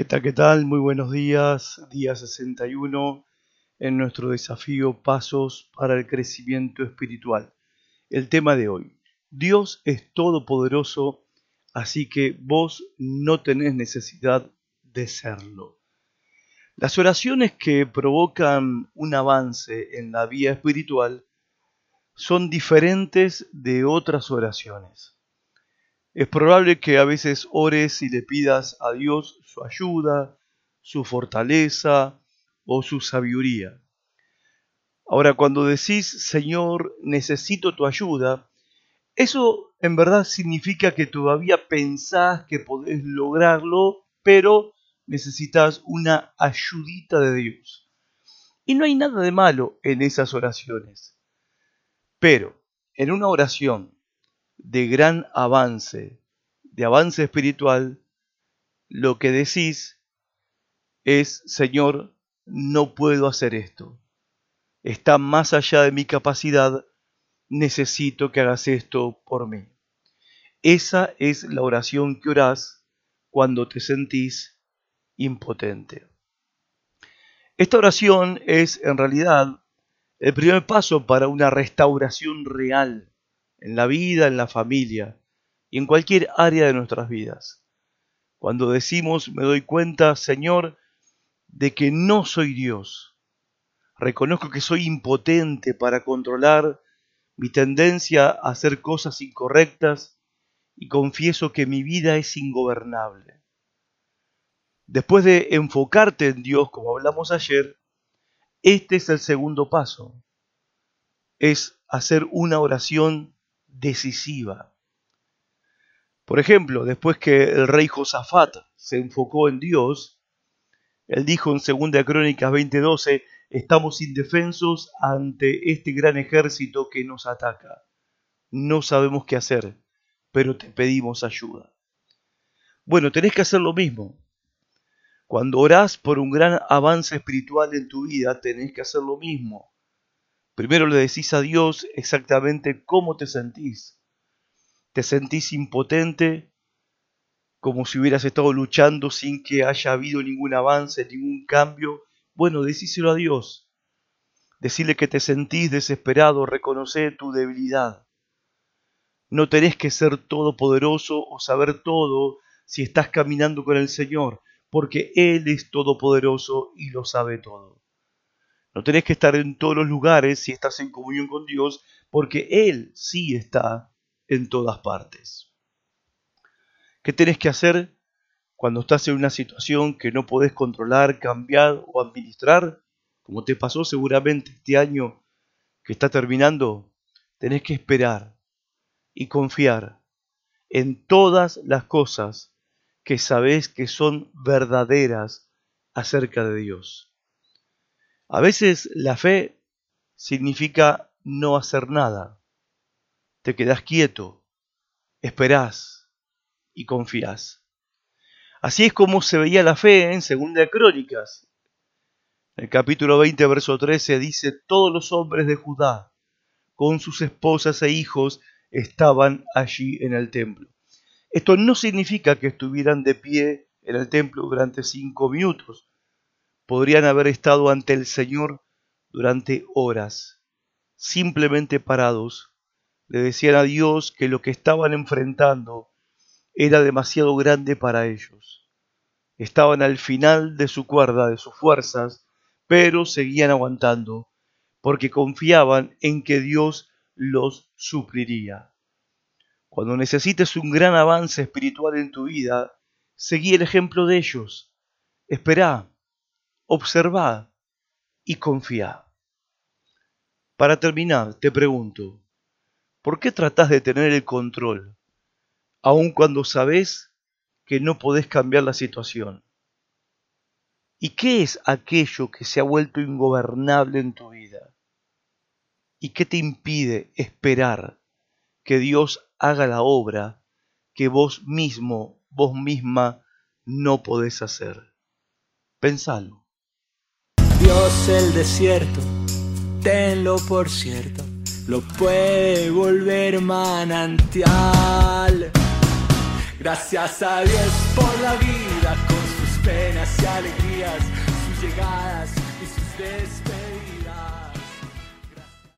¿Qué tal? ¿Qué tal? Muy buenos días. Día 61 en nuestro desafío Pasos para el Crecimiento Espiritual. El tema de hoy. Dios es todopoderoso, así que vos no tenés necesidad de serlo. Las oraciones que provocan un avance en la vía espiritual son diferentes de otras oraciones. Es probable que a veces ores y le pidas a Dios su ayuda, su fortaleza o su sabiduría. Ahora, cuando decís, Señor, necesito tu ayuda, eso en verdad significa que todavía pensás que podés lograrlo, pero necesitas una ayudita de Dios. Y no hay nada de malo en esas oraciones. Pero en una oración de gran avance, de avance espiritual, lo que decís es, Señor, no puedo hacer esto. Está más allá de mi capacidad, necesito que hagas esto por mí. Esa es la oración que orás cuando te sentís impotente. Esta oración es en realidad el primer paso para una restauración real en la vida, en la familia y en cualquier área de nuestras vidas. Cuando decimos, me doy cuenta, Señor, de que no soy Dios. Reconozco que soy impotente para controlar mi tendencia a hacer cosas incorrectas y confieso que mi vida es ingobernable. Después de enfocarte en Dios, como hablamos ayer, este es el segundo paso. Es hacer una oración decisiva. Por ejemplo, después que el rey Josafat se enfocó en Dios, él dijo en 2 Crónicas 20:12, estamos indefensos ante este gran ejército que nos ataca. No sabemos qué hacer, pero te pedimos ayuda. Bueno, tenés que hacer lo mismo. Cuando orás por un gran avance espiritual en tu vida, tenés que hacer lo mismo. Primero le decís a Dios exactamente cómo te sentís. ¿Te sentís impotente? Como si hubieras estado luchando sin que haya habido ningún avance, ningún cambio. Bueno, decíselo a Dios. Decirle que te sentís desesperado, reconocer tu debilidad. No tenés que ser todopoderoso o saber todo si estás caminando con el Señor, porque Él es todopoderoso y lo sabe todo. No tenés que estar en todos los lugares si estás en comunión con Dios, porque Él sí está en todas partes. ¿Qué tenés que hacer cuando estás en una situación que no podés controlar, cambiar o administrar? Como te pasó seguramente este año que está terminando, tenés que esperar y confiar en todas las cosas que sabés que son verdaderas acerca de Dios. A veces la fe significa no hacer nada. Te quedas quieto, esperás y confías. Así es como se veía la fe en Segunda Crónicas. El capítulo 20, verso 13 dice, todos los hombres de Judá, con sus esposas e hijos, estaban allí en el templo. Esto no significa que estuvieran de pie en el templo durante cinco minutos, podrían haber estado ante el Señor durante horas, simplemente parados. Le decían a Dios que lo que estaban enfrentando era demasiado grande para ellos. Estaban al final de su cuerda, de sus fuerzas, pero seguían aguantando, porque confiaban en que Dios los supliría. Cuando necesites un gran avance espiritual en tu vida, seguí el ejemplo de ellos. Esperá, observad y confiad. Para terminar, te pregunto, ¿por qué tratás de tener el control, aun cuando sabes que no podés cambiar la situación? ¿Y qué es aquello que se ha vuelto ingobernable en tu vida? ¿Y qué te impide esperar que Dios haga la obra que vos mismo, vos misma, no podés hacer? Pensalo. Dios el desierto, tenlo por cierto. lo puede volver manantial. Gracias a Dios por la vida con sus penas y alegrías, sus llegadas y sus despedidas.